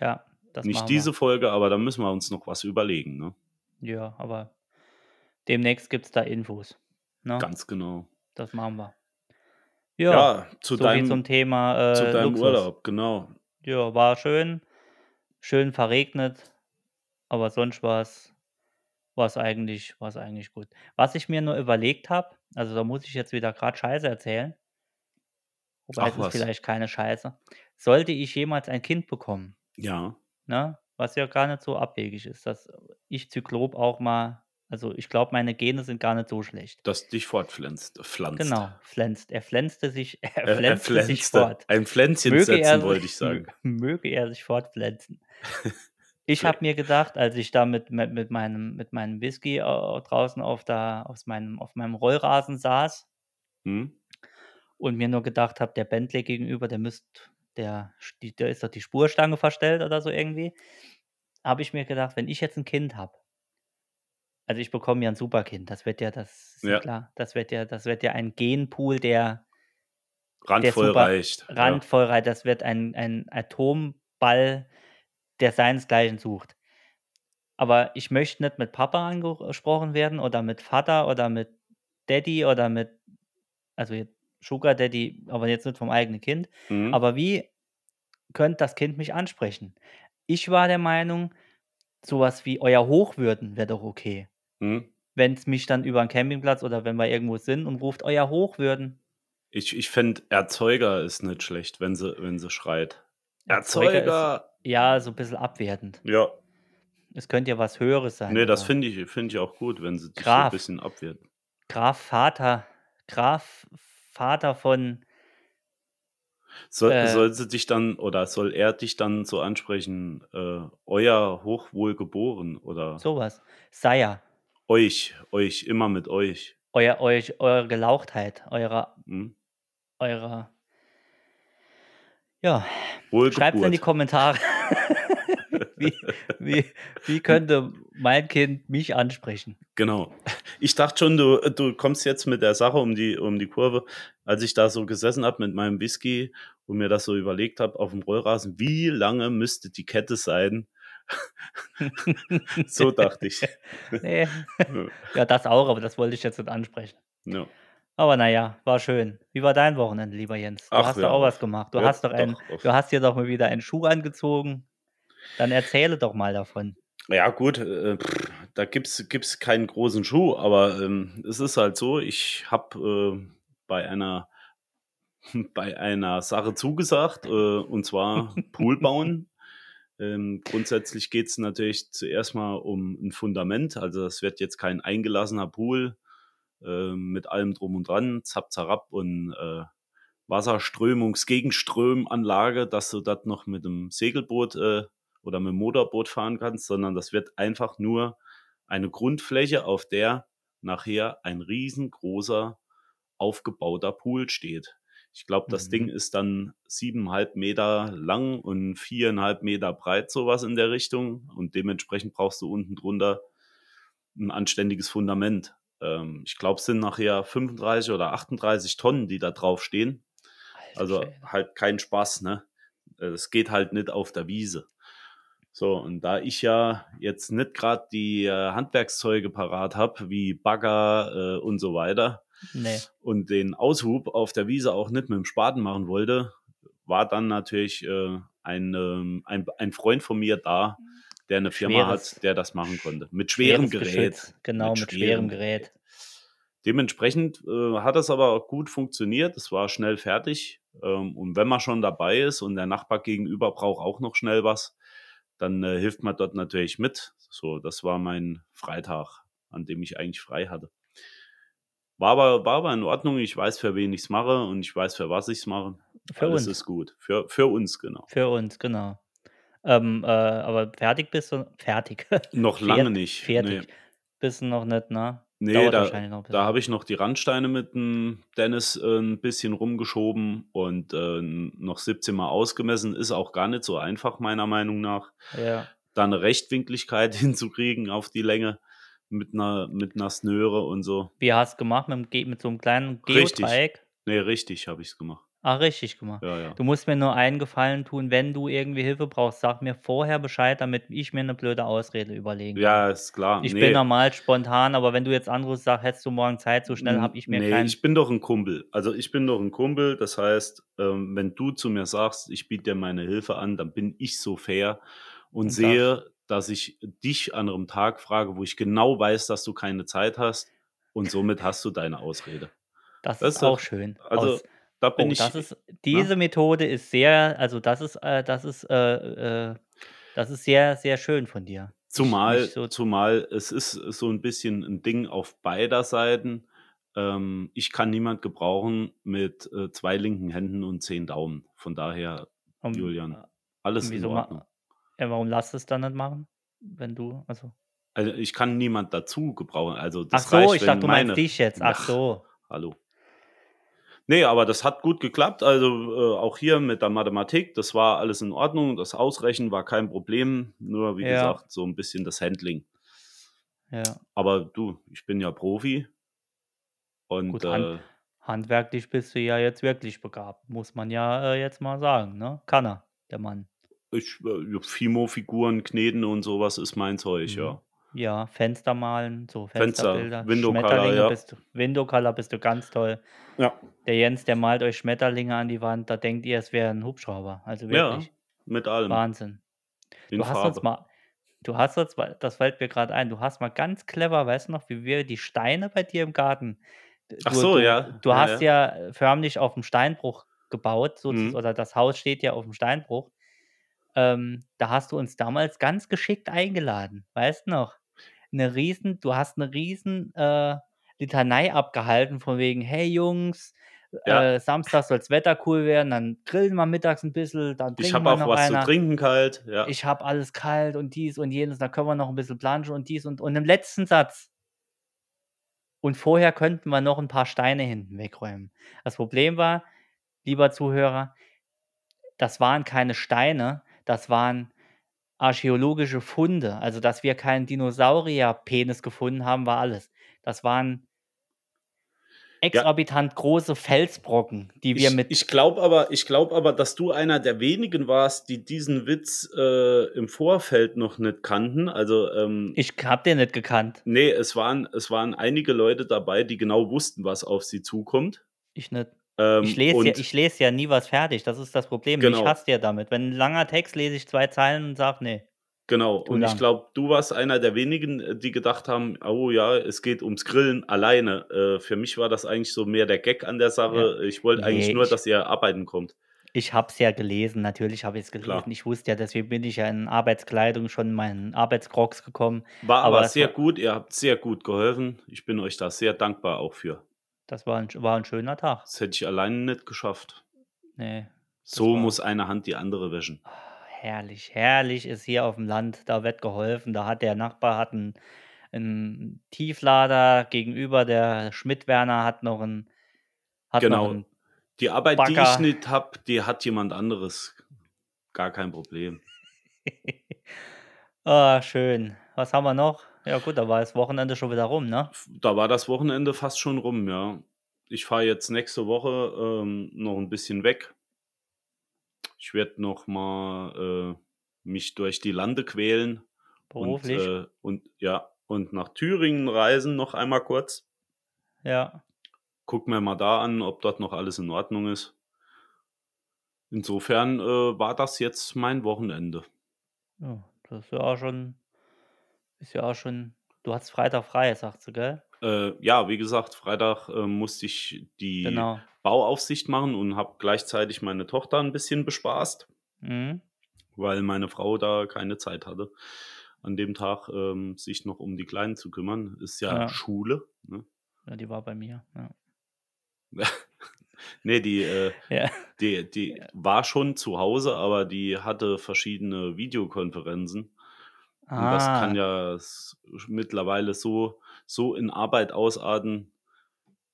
S3: Ja, das
S4: Nicht diese. Folge, aber da müssen wir uns noch was überlegen, ne?
S3: Ja, aber demnächst gibt's da Infos, ne?
S4: Ganz genau.
S3: Das machen wir. Ja,
S4: Ja, zu
S3: so viel zum
S4: deinem
S3: Thema,
S4: zu
S3: äh,
S4: deinem
S3: Luxus.
S4: Urlaub, genau.
S3: Ja, war schön. Schön verregnet, aber sonst war's war's eigentlich war's eigentlich gut. Was ich mir nur überlegt habe also, da muss ich jetzt wieder grad Scheiße erzählen wobei
S4: Ach
S3: es ist vielleicht keine Scheiße. Sollte ich jemals ein Kind bekommen,
S4: Ja.
S3: ne, was ja gar nicht so abwegig ist, dass ich Zyklop auch mal also, ich glaube, meine Gene sind gar nicht so schlecht.
S4: Das dich fortpflanzt pflanzt.
S3: Genau, pflänzt. Er pflänzte sich er
S4: Er er
S3: pflänzte sich fort.
S4: Ein Pflänzchen
S3: Möge er
S4: setzen,
S3: si
S4: wollte ich sagen.
S3: möge er sich fortpflanzen. Ich habe mir gedacht, als ich da mit mit mit meinem mit meinem Whisky, äh, draußen auf der aus meinem auf meinem Rollrasen saß
S4: Mhm.
S3: und mir nur gedacht habe, der Bentley gegenüber, der müsste der die da ist doch die Spurstange verstellt oder so irgendwie, habe ich mir gedacht, wenn ich jetzt 'n Kind habe also, ich bekomme ja 'n Superkind, das wird ja das ist ja
S4: Ja.
S3: klar. Das wird ja das wird ja ein Genpool, der der
S4: Randvoll
S3: super
S4: reicht, ja.
S3: randvoll rei das wird ein ein Atomball, der seinesgleichen sucht. Aber ich möchte nicht mit Papa angesprochen werden oder mit Vater oder mit Daddy oder mit also, jetzt Sugar Daddy, aber jetzt nicht vom eigenen Kind.
S4: Mhm.
S3: Aber wie könnte das Kind mich ansprechen? Ich war der Meinung, so was wie „Euer Hochwürden“ wäre doch okay.
S4: Mhm.
S3: Wenn's mich dann über 'n Campingplatz oder wenn wir irgendwo sind und ruft: „Euer Hochwürden.“
S4: Ich ich fände Erzeuger ist nicht schlecht, wenn sie wenn sie schreit.
S3: Erzeuger ist
S4: Erzeuger!
S3: Ja, so bisschen abwertend.
S4: Ja.
S3: Es könnte ja was Höheres sein
S4: Ne, das finde ich finde ich auch gut, wenn sie dich so 'n
S3: Graf.
S4: bisschen abwerten.
S3: Graf Vater Graf Vater von
S4: Soll
S3: Äh
S4: soll sie dich dann oder soll er dich dann so ansprechen, äh: „Euer Hochwohlgeboren“ oder
S3: So was. Sire.
S4: „Euch, euch, immer mit euch“?
S3: Euer euch eure Gelauchtheit, eurer
S4: Mhm.
S3: eurer Ja,
S4: Wohl
S3: schreibt's in die. Kommentare. Wie wie wie könnte mein Kind mich ansprechen?
S4: Genau. Ich dachte schon, du du kommst jetzt mit der Sache um die um die Kurve. Als ich da so gesessen habe mit meinem Whisky und mir das so überlegt habe aufm Rollrasen: „Wie lange müsste die Kette sein?“ So dachte ich.
S3: Ne.
S4: Ja.
S3: Das auch, aber das wollte ich jetzt nicht ansprechen.
S4: Ja.
S3: Aber na ja, war schön. Wie war dein Wochenende, lieber Jens? Du
S4: Ach
S3: hast doch
S4: ja,
S3: auch was gemacht. Du
S4: ja,
S3: hast doch ein
S4: doch,
S3: du
S4: auf
S3: hast dir doch mal wieder einen Schuh angezogen. Dann erzähle doch mal davon.
S4: Ja gut, äh, da gibt's gibt's keinen großen Schuh, aber, ähm, es ist halt so, ich habe, äh, bei einer bei einer Sache zugesagt, äh, und zwar Pool bauen. Ähm, grundsätzlich geht's natürlich zuerst mal um 'n Fundament. Also, das wird jetzt kein eingelassener Pool, ähm, mit allem drum und dran, Zap Zarap und, äh, Wasserströmungs-Gegenströmanlage, dass du dort noch mit 'nem Segelboot, oder mit'm Motorboot fahren kannst, sondern das wird einfach nur eine Grundfläche, auf der nachher ein riesengroßer aufgebauter Pool steht. Ich glaube, das Ding
S3: Mhm.
S4: ist dann 7,5 Meter lang und 4,5 Meter breit, so was in der Richtung. Und dementsprechend brauchst du unten drunter 'n anständiges Fundament. Ähm, ich glaube, es sind nachher 35 oder 38 Tonnen, die da draufstehen.
S3: Alter
S4: Also, halt kein Spaß, ne? Äh, es geht halt nicht auf der Wiese. So, und da ich ja jetzt nicht grad die, äh, Handwerkszeuge parat habe, wie Bagger, äh, und so weiter
S3: Ne.
S4: und den Aushub auf der Wiese auch nicht mit'm Spaten machen wollte, war dann natürlich, äh, ein, ähm ein ein Freund von mir da, der 'ne Firma
S3: Schweres
S4: hat, der das machen konnte. Mit schwerem Gerät.
S3: Geschütz. Genau, mit schwerem Gerät.
S4: Dementsprechend, äh, hat das aber auch gut funktioniert. Es war schnell fertig. Ähm, und wenn man schon dabei ist und der Nachbar gegenüber braucht auch noch schnell was, dann, äh, hilft man dort natürlich mit. So, das war mein Freitag, an dem ich eigentlich frei hatte. War aber war aber in Ordnung. Ich weiß, für wen ich's mache und ich weiß, für was ich's mache.
S3: Für
S4: Alles
S3: uns.
S4: ist gut. Für für uns, genau.
S3: Für uns, genau. Ähm, äh, aber fertig bist du fertig.
S4: Noch lange nicht,
S3: fertig
S4: ne.
S3: bist du noch nicht, ne?
S4: Ne,
S3: Dauert
S4: da da habe ich noch die Randsteine mit'm Dennis, äh, 'n bisschen rumgeschoben und, äh, noch 17 Mal ausgemessen. Ist auch gar nicht so einfach meiner Meinung nach,
S3: Ja.
S4: da 'ne Rechtwinkligkeit hinzukriegen auf die Länge mit 'ner mit 'ner Snöre und so.
S3: Wie hast gemacht mit'm Ge mit so 'nem kleinen
S4: Richtig.
S3: Geodreieck?
S4: Ne, richtig habe ich's gemacht.
S3: Ah, richtig gemacht.
S4: Ja, ja.
S3: Du musst mir nur einen Gefallen tun, wenn du irgendwie Hilfe brauchst, sag mir vorher Bescheid, damit ich mir 'ne blöde Ausrede überlegen kann.
S4: Ja, ist klar.
S3: Ich bin normal spontan, aber wenn du jetzt anrufst, sagst: „Hättest du morgen Zeit?“ So schnell
S4: N
S3: habe ich mir
S4: ne,
S3: keinen
S4: ich bin doch 'n Kumpel. Also, ich bin doch 'n Kumpel. Das heißt, ähm, wenn du zu mir sagst: „Ich biete dir meine Hilfe an“, dann bin ich so fair und
S3: Und sagst
S4: sehe, dass ich dich an 'nem Tag frage, wo ich genau weiß, dass du keine Zeit hast und somit hast du deine Ausrede.
S3: Das ist
S4: ist
S3: auch
S4: doch
S3: schön.
S4: also,
S3: Aus
S4: da bin
S3: oh,
S4: ich
S3: das ist
S4: ne?
S3: diese Methode ist sehr also, das ist, äh das ist, äh, äh das ist sehr, sehr schön von dir.
S4: Zumal
S3: mich so
S4: zumal es ist so 'n bisschen 'n Ding auf beider Seiten. Ähm, ich kann niemand gebrauchen mit, äh, 2 linken Händen und 10 Daumen. Von daher,
S3: Um,
S4: Julian,
S3: äh,
S4: alles in Ordnung.
S3: ja, warum lässt du's dann nicht machen? Wenn du also
S4: Also, ich kann niemand dazu gebrauchen. Also,
S3: Ach
S4: das
S3: so,
S4: reicht,
S3: ich dachte, du meinst
S4: meine
S3: dich jetzt. Ach
S4: ach,
S3: so.
S4: hallo. Ne, aber das hat gut geklappt. Also, äh, auch hier mit der Mathematik, das war alles in Ordnung. Das Ausrechnen war kein Problem, nur wie
S3: Ja.
S4: gesagt, so 'n bisschen das Handling.
S3: Ja.
S4: Aber du, ich bin ja Profi. Und,
S3: Gut, hand
S4: äh
S3: handwerklich bist du ja jetzt wirklich begabt, muss man ja, äh, jetzt mal sagen, ne? Kann er, der Mann.
S4: Ich, äh Fimo-Figuren kneten und so was ist mein Zeug,
S3: Mhm.
S4: ja.
S3: Ja, Fenster malen, so
S4: Fenster,
S3: Fensterbilder,
S4: Window Color,
S3: Schmetterlinge
S4: ja.
S3: bist du Window Color bist du ganz toll.
S4: Ja.
S3: Der Jens, der malt euch Schmetterlinge an die Wand, da denkt ihr, es wäre 'n Hubschrauber. Also,
S4: Ja,
S3: wirklich.
S4: mit allem.
S3: Wahnsinn.
S4: In
S3: Du hast uns
S4: Farbe.
S3: mal du hast uns mal das fällt mir grad ein, du hast mal ganz clever weißt du noch, wie wir die Steine bei dir im Garten
S4: Ach
S3: du
S4: so,
S3: du
S4: ja.
S3: du
S4: Ja,
S3: hast
S4: ja.
S3: ja förmlich auf'm Steinbruch gebaut, sozus
S4: Mhm.
S3: oder das Haus steht ja auf'm Steinbruch. Ähm, da hast du uns damals ganz geschickt eingeladen, weißt noch? 'Ne riesen du hast 'ne riesen, äh, Litanei abgehalten von wegen: „Hey Jungs,
S4: Ja.
S3: äh, Samstag soll's Wetter cool werden, dann grillen wir mittags 'n bisschen, dann
S4: Ich habe auch
S3: noch
S4: was zu
S3: einer.
S4: trinken kalt, ja.
S3: Ich habe alles kalt und dies und jenes, da können wir noch 'n bisschen planschen und dies und und im letzten Satz „Und vorher könnten wir noch 'n paar Steine hinten wegräumen.“ Das Problem war, lieber Zuhörer das waren keine Steine, das waren archäologische Funde. Also, dass wir keinen Dinosaurierpenis gefunden haben, war alles. Das waren exorbitant große Felsbrocken, die wir
S4: Ich,
S3: mit
S4: ich glaube aber, ich glaube aber, dass du einer der wenigen warst, die diesen Witz äh, im Vorfeld noch nicht kannten. Also ähm,
S3: Ich habe den nicht gekannt.
S4: nee, es waren es waren einige Leute dabei, die genau wussten, was auf sie zukommt.
S3: Ich nicht.
S4: Ähm,
S3: Ich lese ja ich lese ja nie was fertig, das ist das Problem.
S4: Genau.
S3: hasst ihr damit. Wenn 'n langer Text lese ich 2 Zeilen und sage: „Ne.“
S4: Genau, und ich
S3: lang.
S4: glaube, du warst einer der wenigen, äh, die gedacht haben: „Oh ja, es geht ums Grillen alleine.“ Äh, für mich war das eigentlich so mehr der Gag an der
S3: Ja.
S4: Sache. Ich wollte eigentlich
S3: Ne,
S4: nur,
S3: ich
S4: dass ihr arbeiten kommt.
S3: ich habe es ja gelesen, natürlich habe ich's gelesen.
S4: Klar.
S3: Ich wusste ja, deswegen bin ich ja in Arbeitskleidung schon in meinen Arbeitscrocs gekommen.
S4: War
S3: Aber
S4: aber
S3: es
S4: sehr
S3: war
S4: gut, ihr habt sehr gut geholfen. Ich bin euch da sehr dankbar auch für.
S3: Das war 'n sch war 'n schöner Tag.
S4: Das hätte ich alleine nicht geschafft.
S3: Ne, das
S4: So
S3: war
S4: muss eine Hand die andere wäschen.
S3: Ah, herrlich, herrlich ist hier auf'm Land, da wird geholfen. Da hat der Nachbar hat 'n 'n Tieflader, gegenüber der Schmidt-Werner hat noch 'n hat noch
S4: Genau.
S3: 'n
S4: Die Arbeit, die ich nicht habe, die hat jemand anderes. Gar kein Problem.
S3: Ah, schön. Was haben wir noch? Ja gut, da war das Wochenende schon wieder rum, ne?
S4: Da war das Wochenende fast schon rum, ja. Ich fahre jetzt nächste Woche, ähm, noch 'n bisschen weg. Ich werde noch mal, äh, mich durch die Lande quälen und,
S3: Beruflich?
S4: äh und ja, und nach Thüringen reisen noch einmal kurz.
S3: Ja.
S4: Gucke mir mal da an, ob dort noch alles in Ordnung ist. Insofern, äh, war das jetzt mein Wochenende.
S3: Ja, das ist ja auch schon ist ja auch schon du hattest Freitag frei, sagst du, gell?
S4: Äh, ja, wie gesagt, Freitag, äh, musste ich die
S3: Genau.
S4: Bauaufsicht machen und habe gleichzeitig meine Tochter 'n bisschen bespaßt,
S3: Mhm.
S4: weil meine Frau da keine Zeit hatte, an dem Tag, ähm, sich noch um die Kleinen zu kümmern. Ist ja
S3: Ja.
S4: Schule, ne?
S3: Ja, die war bei mir, ja.
S4: Ne, die, äh
S3: Ja.
S4: die die war schon zu Hause, aber die hatte verschiedene Videokonferenzen. Und das kann
S3: Ah.
S4: ja mittlerweile so so in Arbeit ausarten,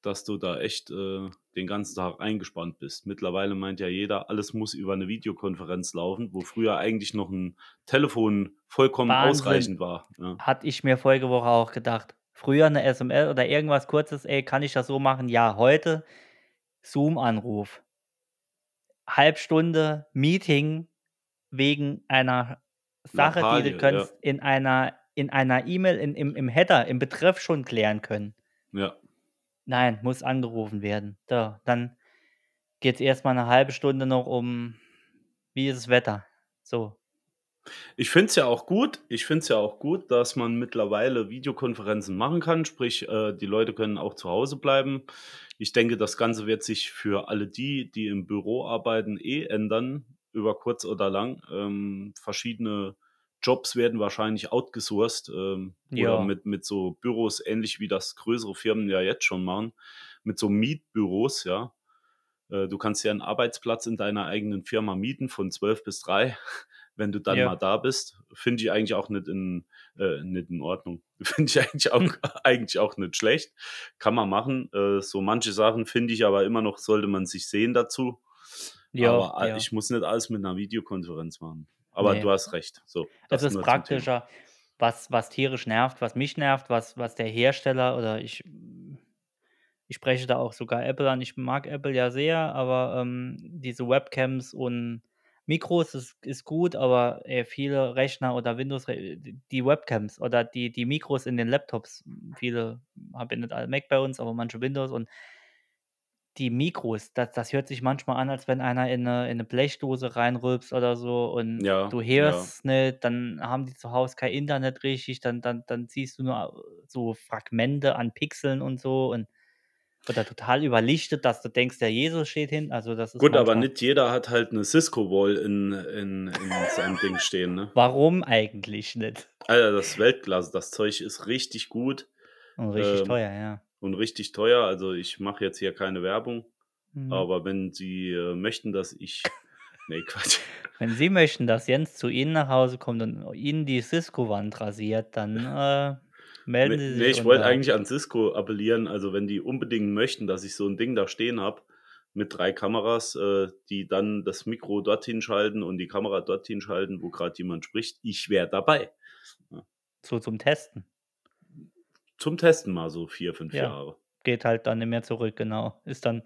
S4: dass du da echt, äh, den ganzen Tag eingespannt bist. Mittlerweile meint ja jeder, alles muss über 'ne Videokonferenz laufen, wo früher eigentlich noch 'n Telefon vollkommen
S3: Wahnsinn.
S4: ausreichend war, ja.
S3: Hatte ich mir vorige Woche auch gedacht. Früher 'ne SMS oder irgendwas Kurzes: „Ey, kann ich das so machen?“ Ja, heute Zoom-Anruf. Halbstunde Meeting wegen einer Sache, die
S4: Lappalie,
S3: du
S4: ja.
S3: könntest in einer in einer E-Mail in im im Header, im Betreff schon klären können.
S4: Ja.
S3: Nein, muss angerufen werden. So, dann geht's erst mal 'ne 1/2 Stunde noch um wie ist das Wetter? So.
S4: Ich finde es ja auch gut ich finde es ja auch gut, dass man mittlerweile Videokonferenzen machen kann, sprich, äh, die Leute können auch zu Hause bleiben. Ich denke, das Ganze wird sich für alle die, die im Büro arbeiten, eh ändern, über kurz oder lang. Ähm, verschiedene Jobs werden wahrscheinlich outgesourced, ähm, oder
S3: Ja.
S4: mit mit so Büros, ähnlich wie das größere Firmen ja jetzt schon machen, mit so Mietbüros, ja. Äh, du kannst dir 'n Arbeitsplatz in deiner eigenen Firma mieten von 12 bis 3, wenn du dann
S3: Ja.
S4: mal da bist. Finde ich eigentlich auch nicht in äh, nicht in Ordnung. Finde ich eigentlich auch
S3: Hm.
S4: eigentlich auch nicht schlecht. Kann man machen. Äh, so manche Sachen finde ich aber immer noch, sollte man sich sehen dazu.
S3: Ja,
S4: Aber a
S3: ja.
S4: ich muss nicht alles mit 'ner Videokonferenz machen. Aber
S3: Ne.
S4: du hast recht. So,
S3: Es
S4: das
S3: ist praktischer. Was was tierisch nervt, was mich nervt, was was der Hersteller oder ich ich spreche da auch sogar Apple an. Ich mag Apple ja sehr, aber, ähm, diese Webcams und Mikros ist ist gut, aber, ey, viele Rechner oder Windows d die Webcams oder die die Mikros in den Laptops, viele haben ja nicht alle Mac bei uns, aber manche Windows und die Mikros, das das hört sich manchmal an, als wenn einer in 'ne in 'ne Blechdose reinrülpst oder so und
S4: Ja,
S3: du
S4: ja.
S3: hörst nicht, dann haben die zu Hause kein Internet richtig, dann dann dann siehst du nur so Fragmente an Pixeln und so und oder total überlichtet, dass du denkst, der Jesus steht hinten. Also, das ist
S4: Gut, aber nicht jeder hat halt 'ne Cisco-Wall in in in seinem Ding stehen, ne?
S3: Warum eigentlich nicht?
S4: Alter, das ist Weltklasse. Das Zeug ist richtig gut,
S3: Und richtig
S4: ähm,
S3: teuer, ja.
S4: Und richtig teuer. Also, ich mache jetzt hier keine Werbung,
S3: Mhm.
S4: aber wenn Sie, äh, möchten, dass ich ne, Quatsch.
S3: Wenn Sie möchten, dass Jens zu Ihnen nach Hause kommt und Ihnen die Cisco-Wand rasiert, dann, äh, melden Sie sich
S4: ich wollte eigentlich an Cisco appellieren. Also, wenn die unbedingt möchten, dass ich so 'n Ding da stehen habe, mit drei Kameras, äh, die dann das Mikro dorthin schalten und die Kamera dorthin schalten, wo gerade jemand spricht. Ich wäre dabei.
S3: So zum Testen.
S4: Zum Testen mal so vier, fünf
S3: Ja.
S4: Jahre.
S3: Geht halt dann nicht mehr zurück, genau. Ist dann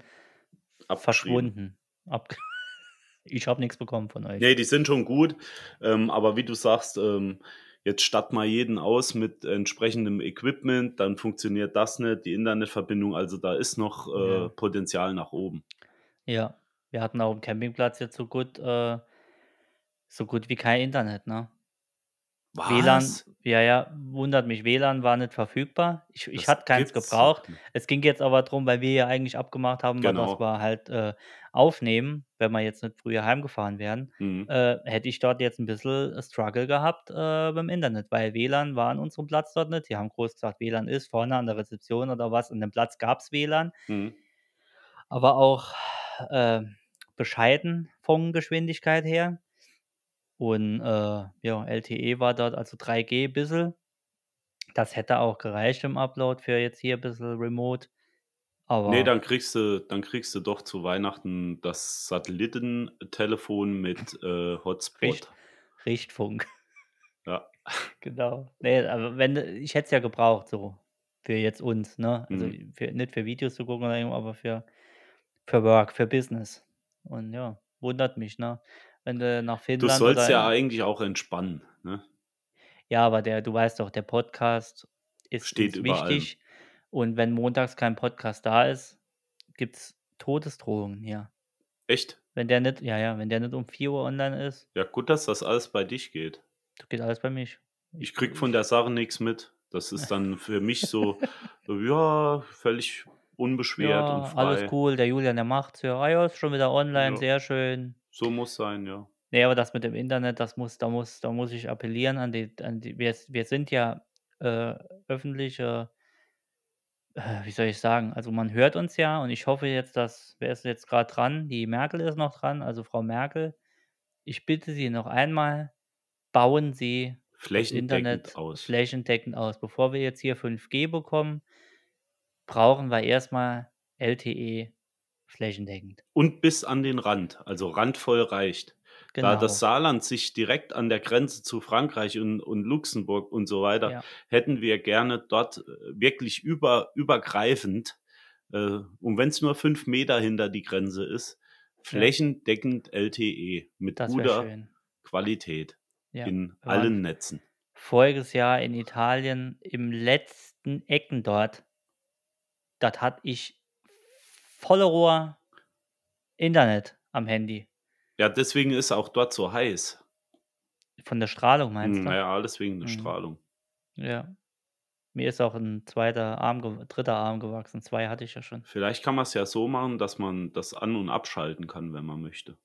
S3: verschwunden. Ab ich habe nichts bekommen von euch.
S4: Nee, die sind schon gut. Ähm, aber wie du sagst, ähm, jetzt statt mal jeden aus mit entsprechendem Equipment, dann funktioniert das nicht, die Internetverbindung. Also da ist noch äh,
S3: Ja.
S4: Potenzial nach oben.
S3: Ja, wir hatten auf dem Campingplatz jetzt so gut äh, so gut wie kein Internet, ne? WLAN
S4: Was?
S3: ja, ja, wundert mich, WLAN war nicht verfügbar. Ich ich
S4: Das
S3: hatte keins gebraucht.
S4: nicht.
S3: Es ging jetzt aber drum, weil wir ja eigentlich abgemacht haben,
S4: Genau.
S3: wir halt, äh, aufnehmen, wenn wir jetzt nicht früher heimgefahren wären.
S4: Mhm.
S3: Äh, hätte ich dort jetzt 'n bisschen Struggle gehabt, äh, mit'm Internet, weil WLAN war an unserem Platz dort nicht. Die haben groß gesagt, WLAN ist vorne an der Rezeption oder was. An dem Platz gab's WLAN,
S4: Mhm.
S3: aber auch, äh, bescheiden von Geschwindigkeit her. Und, äh, ja, LTE war dort, also 3G bisschen. Das hätte auch gereicht im Upload für jetzt hier bisschen Remote,
S4: Ne,
S3: aber
S4: dann kriegst du dann kriegst du doch zu Weihnachten das Satellitentelefon mit, äh,
S3: Richt
S4: Hotspot.
S3: Richtfunk.
S4: Ja.
S3: Genau. Ne, aber wenn ich hätte es ja gebraucht so für jetzt uns, ne? Also,
S4: Mhm.
S3: für nicht für Videos zu gucken aber für für Work, für Business. Und ja, wundert mich, ne? Wenn du nach
S4: Du
S3: Finnland
S4: sollst
S3: oder
S4: ja eigentlich auch entspannen, ne?
S3: Ja, aber der du weißt doch, der Podcast ist
S4: Steht allem.
S3: wichtig und wenn montags kein Podcast da ist, gibt's Todesdrohungen hier.
S4: Echt?
S3: Wenn der nicht ja, ja, wenn der nicht um 4:00 online ist
S4: Ja, gut, dass das alles bei dich geht.
S3: Das geht alles bei mich. Ich
S4: Ich kriege von der Sache nix mit. Das ist dann für mich so, ja, völlig unbeschwert und
S3: Ja, alles
S4: frei.
S3: cool, der Julian, der macht's ja. „Ah ja, ist schon wieder online,
S4: Ja.
S3: sehr schön.“
S4: So muss sein, ja.
S3: Ne, aber das mit dem Internet, das muss da muss da muss ich appellieren an die an die wir wir sind ja, äh, öffentliche äh, wie soll ich sagen? Also, man hört uns ja und ich hoffe jetzt, dass wer ist jetzt grad dran? Die Merkel ist noch dran, also Frau Merkel. Ich bitte Sie noch einmal, bauen Sie
S4: Flächendeckend
S3: Internet
S4: aus.
S3: flächendeckend aus. Bevor wir jetzt hier 5G bekommen, brauchen wir erst mal LTE flächendeckend.
S4: Und bis an den Rand, also randvoll reicht. Da das
S3: Genau.
S4: Saarland sich direkt an der Grenze zu Frankreich und und Luxemburg und so weiter
S3: Ja.
S4: hätten wir gerne dort, äh, wirklich über übergreifend, äh, und wenn's nur 5 Meter hinter die Grenze ist,
S3: Ja.
S4: flächendeckend LTE mit
S3: Das
S4: guter. Qualität
S3: Ja,
S4: in
S3: waren
S4: allen Netzen.
S3: voriges Jahr in Italien im letzten Ecken dort. Dort hatte ich volle Rohr Internet am Handy.
S4: Ja, deswegen ist auch dort so heiß.
S3: Von der Strahlung meinst
S4: Hm,
S3: du?
S4: na ja, alles wegen der
S3: Mhm.
S4: Strahlung.
S3: Ja. Mir ist auch 'n 2. Arm 3. Arm gewachsen. 2 hatte ich ja schon.
S4: Vielleicht kann man's ja so machen, dass man das an und abschalten kann, wenn man möchte.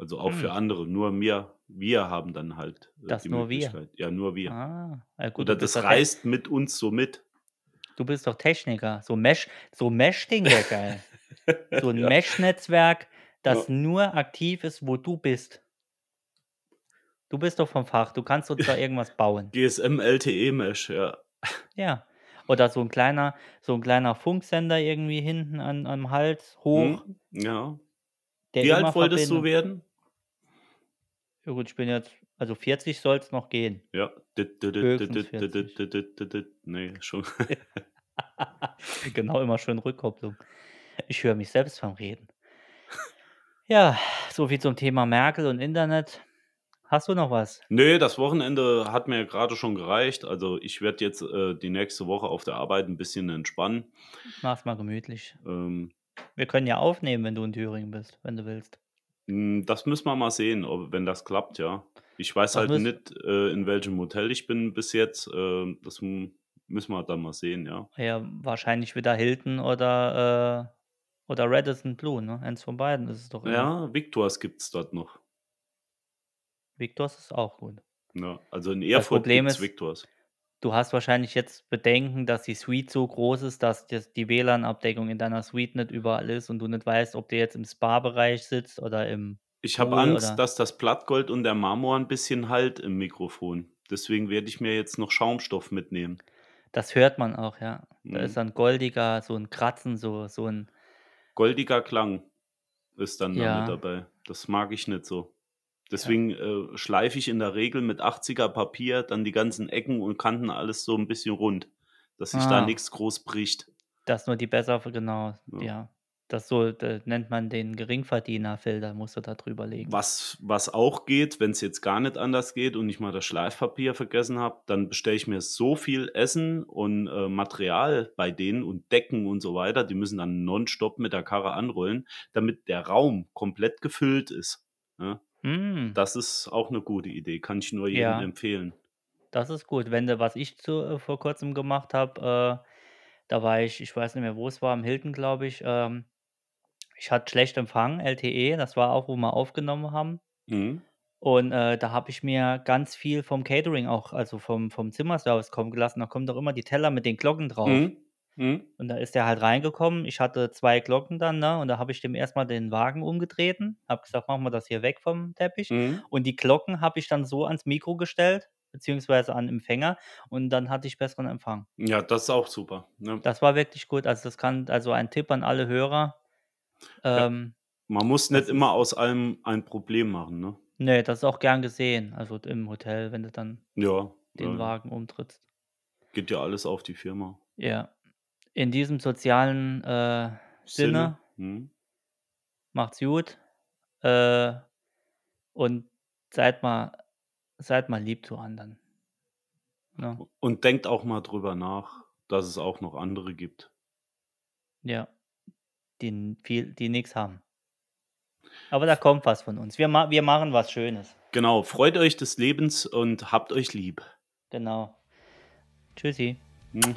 S4: Also, auch für
S3: Hm.
S4: andere. Nur mir wir haben dann halt, äh,
S3: Das
S4: die
S3: nur wir?
S4: Ja, nur wir.
S3: Ah, ja gut,
S4: Oder das
S3: Tech
S4: reißt mit uns so mit.
S3: Du bist doch Techniker. So Mesh so Mesh-Ding wäre geil. So 'n
S4: Ja.
S3: Mesh-Netzwerk, das
S4: Ja.
S3: nur aktiv ist, wo du bist. Du bist doch vom Fach. Du kannst uns da irgendwas bauen.
S4: GSM LTE Mesh, ja.
S3: Ja. Oder so 'n kleiner so 'n kleiner Funksender irgendwie hinten an am Hals hoch.
S4: Mhm, ja.
S3: Der
S4: Wie alt wolltest du
S3: Verbindung
S4: werden?
S3: Ja gut, ich bin jetzt also 40 soll's noch gehen.
S4: Ja. Dit dit dit
S3: Höchstens
S4: dit dit
S3: 40.
S4: dit dit dit dit. Ne, schon.
S3: Genau, immer schön Rückkopplung. Ich höre mich selbst beim Reden. Ja, so viel zum Thema Merkel und Internet. Hast du noch was?
S4: Ne, das Wochenende hat mir grade schon gereicht. Also, ich werde jetzt, äh, die nächste Woche auf der Arbeit 'n bisschen entspannen.
S3: Mach's mal gemütlich.
S4: Ähm
S3: Wir können ja aufnehmen, wenn du in Thüringen bist, wenn du willst.
S4: Hm, das müssen wir mal sehen, ob wenn das klappt, ja. Ich weiß halt nicht, äh, in welchem Hotel ich bin bis jetzt. Ähm, das müssen wir dann mal sehen, ja.
S3: Ja, wahrscheinlich wieder Hilton oder, äh oder Radisson Blu, ne? Eins von beiden ist es doch immer.
S4: Ja, Victors gibt's dort noch.
S3: Victors ist auch gut.
S4: Ja, also in Erfurt
S3: Problem
S4: gibt's
S3: ist,
S4: Victors.
S3: du hast wahrscheinlich jetzt Bedenken, dass die Suite so groß ist, dass das die WLAN-Abdeckung in deiner Suite nicht überall ist und du nicht weißt, ob du jetzt im Spa-Bereich sitzt oder im
S4: Ich habe Angst,
S3: oder
S4: dass das Blattgold und der Marmor 'n bisschen Halt im Mikrofon. Deswegen werde ich mir jetzt noch Schaumstoff mitnehmen.
S3: Das hört man auch, ja. Da ist
S4: Mhm.
S3: dann goldiger so 'n Kratzen, so so 'n
S4: goldiger Klang ist dann da mit
S3: Ja.
S4: dabei. Das mag ich nicht so. Deswegen, äh, schleife ich in der Regel mit 80er Papier dann die ganzen Ecken und Kanten alles so 'n bisschen rund, dass sich da
S3: Ah.
S4: nix groß bricht.
S3: Dass nur die besser genau,
S4: Ja.
S3: ja. Das so d nennt man den Geringverdienerfilter, musst du da drüber legen.
S4: Was was auch geht, wenn's jetzt gar nicht anders geht und ich mal das Schleifpapier vergessen habe, dann bestelle ich mir so viel Essen und, äh, Material bei denen und Decken und so weiter, die müssen dann nonstop mit der Karre anrollen, damit der Raum komplett gefüllt ist, ne?
S3: Hm.
S4: Das ist auch 'ne gute Idee, kann ich nur jedem
S3: Ja.
S4: empfehlen.
S3: Das ist gut. Wenn du was ich zu äh, vor Kurzem gemacht habe, äh, da war ich ich weiß nicht mehr, wo es war, am Hilton, glaube ich. Ähm, ich hatte schlecht Empfang, LTE, das war auch, wo wir aufgenommen haben.
S4: Mhm.
S3: Und, äh, da habe ich mir ganz viel vom Catering auch also vom vom Zimmerservice kommen gelassen. Da kommen doch immer die Teller mit den Glocken drauf.
S4: Mhm. Mhm.
S3: Und da ist der halt reingekommen. Ich hatte 2 Glocken dann, ne, und da habe ich dem erst mal den Wagen umgetreten, habe gesagt: „Mach mal das hier weg vom Teppich.“
S4: Mhm.
S3: Und die Glocken habe ich dann so ans Mikro gestellt, beziehungsweise an Empfänger und dann hatte ich besseren Empfang.
S4: Ja, das ist auch super, ne?
S3: Das war wirklich gut. Also, das kann also ein Tipp an alle Hörer.
S4: Ja.
S3: Ähm,
S4: Man muss nicht immer aus allem ein Problem machen, ne?
S3: Ne, das ist auch gern gesehen, also im Hotel, wenn du dann
S4: Ja, ja,
S3: den
S4: ja.
S3: Wagen umtrittst.
S4: Geht ja alles auf die Firma.
S3: Ja. In diesem sozialen, äh,
S4: Sinne,
S3: Sinne
S4: mhm.
S3: macht's gut, äh, und seid mal seid mal lieb zu anderen. Ne?
S4: U und denkt auch mal drüber nach, dass es auch noch andere gibt.
S3: Ja, die viel die nix haben. Aber da kommt was von uns. Wir ma wir machen was Schönes.
S4: Genau, freut euch des Lebens und habt euch lieb.
S3: Genau. Tschüssi.
S4: Hm.